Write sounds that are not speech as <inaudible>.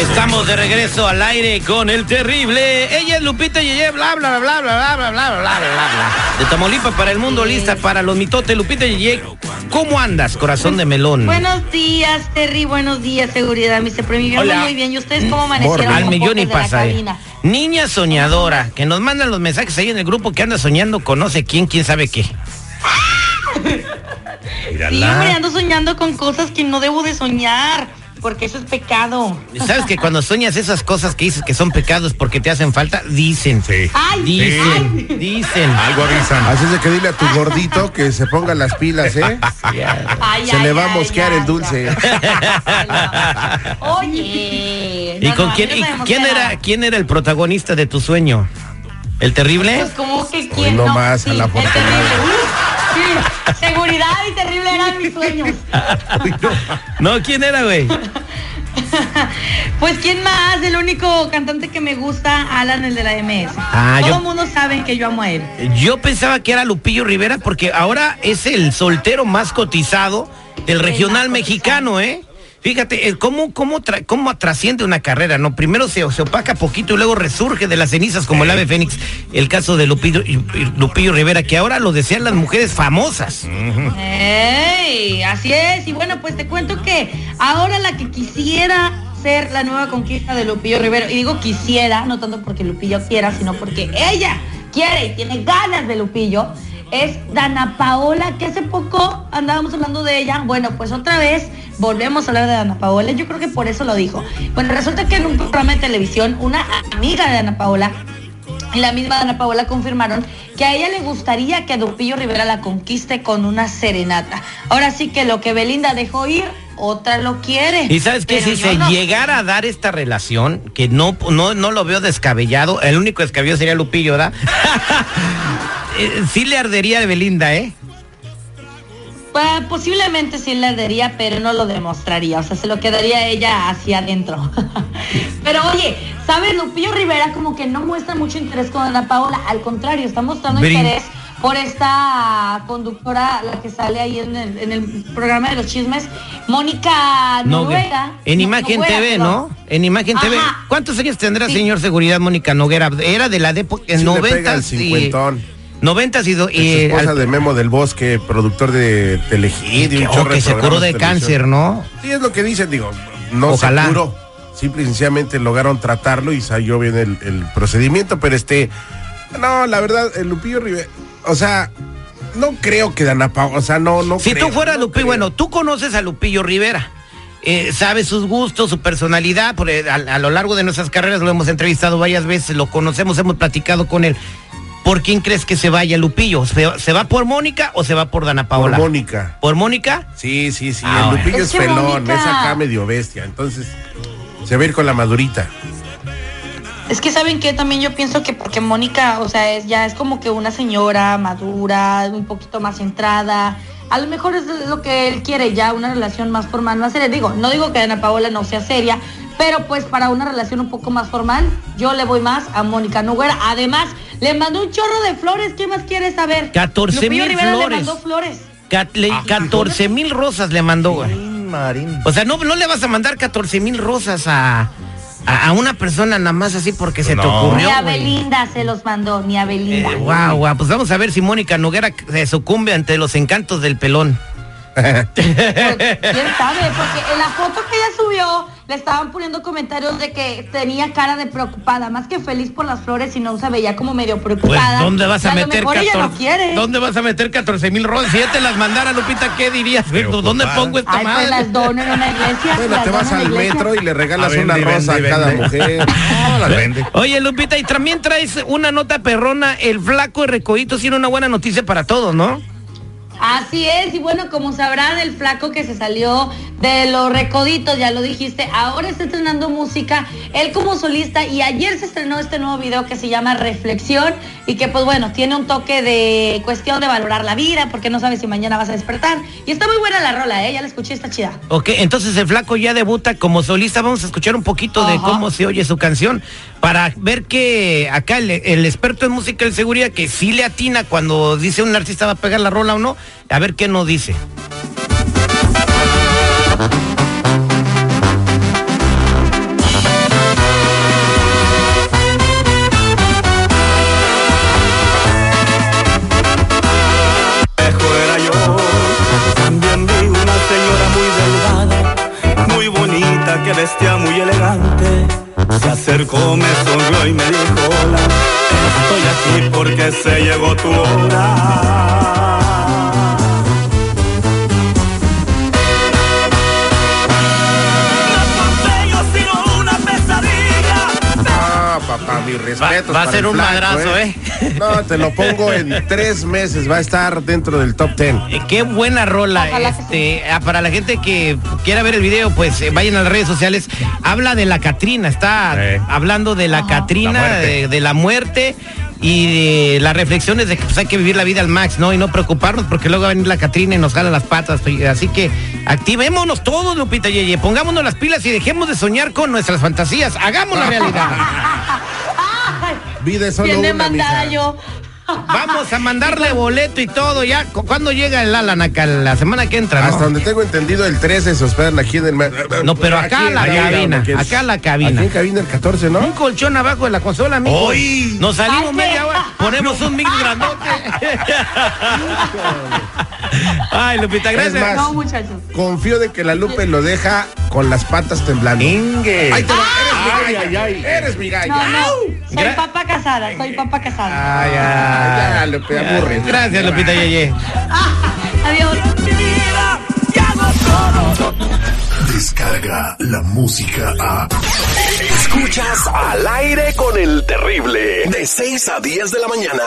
Estamos de regreso al aire con el terrible. Ella es Lupita Yeye, bla bla bla bla bla bla bla bla bla bla bla. De Tamaulipas para el mundo, lista para los mitotes. Lupita Yeye, ¿cómo andas, corazón de melón? Buenos días, Terry. Buenos días, seguridad. Mi premio Hola. muy bien. ¿Y ustedes cómo amanecieron? Al millón y pasa. eh. Niña soñadora, que nos mandan los mensajes ahí en el grupo que anda soñando con no sé quién, quién sabe qué. <laughs> Sí, hombre, ando soñando con cosas que no debo de soñar, porque eso es pecado. ¿Sabes que cuando sueñas esas cosas que dices que son pecados porque te hacen falta? Dicen. Ay, Dicen, dicen. Algo avisan. Así es de que dile a tu gordito que se ponga las pilas, ¿eh? <laughs> Ay, Se ay, le va a mosquear ay, el dulce. <laughs> Oye. ¿Y no, con no, quién, no quién era quién era el protagonista de tu sueño? ¿El terrible? Pues como que quién no no, más, a la el terrible. <laughs> Seguridad y terrible eran mis sueños. No, ¿quién era, güey? <laughs> Pues quién más, el único cantante que me gusta, Alan, el de la MS. Ah, Todo yo- el mundo sabe que yo amo a él. Yo pensaba que era Lupillo Rivera porque ahora es el soltero más cotizado del regional mexicano, ¿eh? Fíjate, eh, cómo, cómo, tra- cómo trasciende una carrera, ¿no? Primero se, se opaca poquito y luego resurge de las cenizas como el ave fénix. El caso de Lupillo, Lupillo Rivera, que ahora lo desean las mujeres famosas. ¡Ey! Así es. Y bueno, pues te cuento que ahora la que quisiera ser la nueva conquista de Lupillo Rivero, y digo quisiera, no tanto porque Lupillo quiera, sino porque ella quiere y tiene ganas de Lupillo, es Dana Paola, que hace poco andábamos hablando de ella. Bueno, pues otra vez volvemos a hablar de Dana Paola. Yo creo que por eso lo dijo. Bueno, resulta que en un programa de televisión, una amiga de Dana Paola y la misma Ana Paola confirmaron que a ella le gustaría que a Lupillo Rivera la conquiste con una serenata. Ahora sí que lo que Belinda dejó ir, otra lo quiere. Y sabes que si se no. llegara a dar esta relación, que no, no, no lo veo descabellado, el único descabellado sería Lupillo, ¿verdad? <laughs> Eh, sí le ardería a Belinda, ¿eh? Pues, posiblemente sí le ardería, pero no lo demostraría. O sea, se lo quedaría ella hacia adentro. <laughs> pero oye, ¿sabes? Lupillo Rivera como que no muestra mucho interés con Ana Paola. Al contrario, está mostrando Brin- interés por esta conductora, la que sale ahí en el, en el programa de los chismes, Mónica No, Noguera. en No, Imagen Noguera, TV. ¿no? En Imagen Ajá. TV. ¿Cuántos años tendrá, Sí. señor Seguridad Mónica Noguera? Era de la de época en Sí le pega el noventas y cincuentón. noventas y, do- y esposa al- de Memo del Bosque, productor de Telehit y que, oh, que se curó de cáncer, ¿no? Sí, es lo que dicen, digo, no Ojalá. se curó. Simple y sencillamente lograron tratarlo y salió bien el, el procedimiento, pero este, no, la verdad, el Lupillo Rivera, o sea, no creo que Dana Paola, o sea, no, no Si creo, tú fueras no Lupillo, creo. bueno, tú conoces a Lupillo Rivera. Eh, sabes sus gustos, su personalidad, por, eh, a, a lo largo de nuestras carreras lo hemos entrevistado varias veces, lo conocemos, hemos platicado con él. ¿Por quién crees que se vaya Lupillo? ¿Se, se va por Mónica o se va por Dana Por Paola? Mónica. ¿Por Mónica? Sí, sí, sí, Ah, el bueno. Lupillo Es es, Mónica- es acá medio bestia, entonces se va a ir con la madurita. Es que saben que también yo pienso que porque Mónica, o sea, es ya es como que una señora madura, un poquito más centrada. A lo mejor es lo que él quiere ya, una relación más formal, más seria. Digo, no digo que Ana Paola no sea seria, pero pues para una relación un poco más formal, yo le voy más a Mónica Noguera. Además, le mandó un chorro de flores, ¿qué más quieres saber? 14 Lupillo mil Rivera flores. le mandó flores. Cat- le- 14 mil rosas le mandó, güey. O sea, no, no le vas a mandar 14 mil rosas a, a, a una persona nada más así porque se te No. Ni ocurrió, a güey. Belinda se los mandó, ni a Belinda. Eh, guau, guau, pues vamos a ver si Mónica Noguera se sucumbe ante los encantos del pelón. <laughs> ¿Quién sabe? Porque en la foto que ella subió le estaban poniendo comentarios de que tenía cara de preocupada, más que feliz por las flores, sino se veía como medio Pues, preocupada. ¿dónde vas a Y meter mejor ella 14? no quiere. ¿Dónde vas a meter 14 mil rosas? Si ya te las mandara, Lupita, ¿qué dirías? ¿Dónde pongo esta Ay, pues madre? las dono en una iglesia. Bueno, te vas al metro y le regalas una vende, rosa vende, a cada vende. mujer. <laughs> No, vende. Oye, Lupita, y también traes una nota perrona. El flaco de Recoitos tiene una buena noticia para todos, ¿no? Así es, y bueno, como sabrán, el flaco que se salió de los recoditos, ya lo dijiste, ahora está estrenando música, él como solista, y ayer se estrenó este nuevo video que se llama Reflexión, y que pues bueno, tiene un toque de cuestión de valorar la vida, porque no sabes si mañana vas a despertar. Y está muy buena la rola, ¿eh? Ya la escuché, está chida. Ok, entonces el flaco ya debuta como solista. Vamos a escuchar un poquito de cómo se oye su canción para ver que acá el, el experto en música de seguridad que sí le atina cuando dice un artista va a pegar la rola o no, a ver qué nos dice. era yo. También vi una vestía muy elegante. Se acercó, me sonrió y me dijo hola. Estoy aquí porque se llegó tu hora. Ah, papá, mi respeto. Va- va a ser un madrazo, ¿eh? No, te lo pongo <laughs> en tres meses. Va a estar dentro del top ten. Eh, qué buena rola. Este, ah, para la gente que quiera ver el video, pues eh, vayan a las redes sociales. Habla de la Catrina, está hablando de la Catrina, La muerte. de, de la muerte y de las reflexiones de que pues, hay que vivir la vida al max, ¿no? Y no preocuparnos porque luego va a venir la Catrina y nos jala las patas. Así que activémonos todos, Lupita Yeye. Pongámonos las pilas y dejemos de soñar con nuestras fantasías. Hagamos la realidad. <laughs> Vida es solo Bien una, demandada mija. yo. Vamos a mandarle boleto y todo ya. ¿Cu- ¿Cuándo llega el Alan acá? La semana que entra, ¿no? Hasta donde tengo entendido, el 13 se hospedan aquí en el... No, pero acá Aquí, la cabina, acá la cabina. Aquí en cabina el 14, Un ¿no? colchón abajo de la consola, mijo. ¡Hoy! Nos salimos Ay, media hora, ponemos un mix grandote. <laughs> Ay, Lupita, gracias. más, No, muchachos. Confío de que la Lupe lo deja con las patas temblando. Inge. Ahí te va, eres mi galla. Eres mi galla. No, no. Soy Gra- papa casada, soy papa casada. Ay, Ya, ay. Lupe, aburre. Gracias, Lupita Yeye. <laughs> Adiós. Hago todo. Descarga la música a. Escuchas al aire con el terrible. De 6 a 10 de la mañana.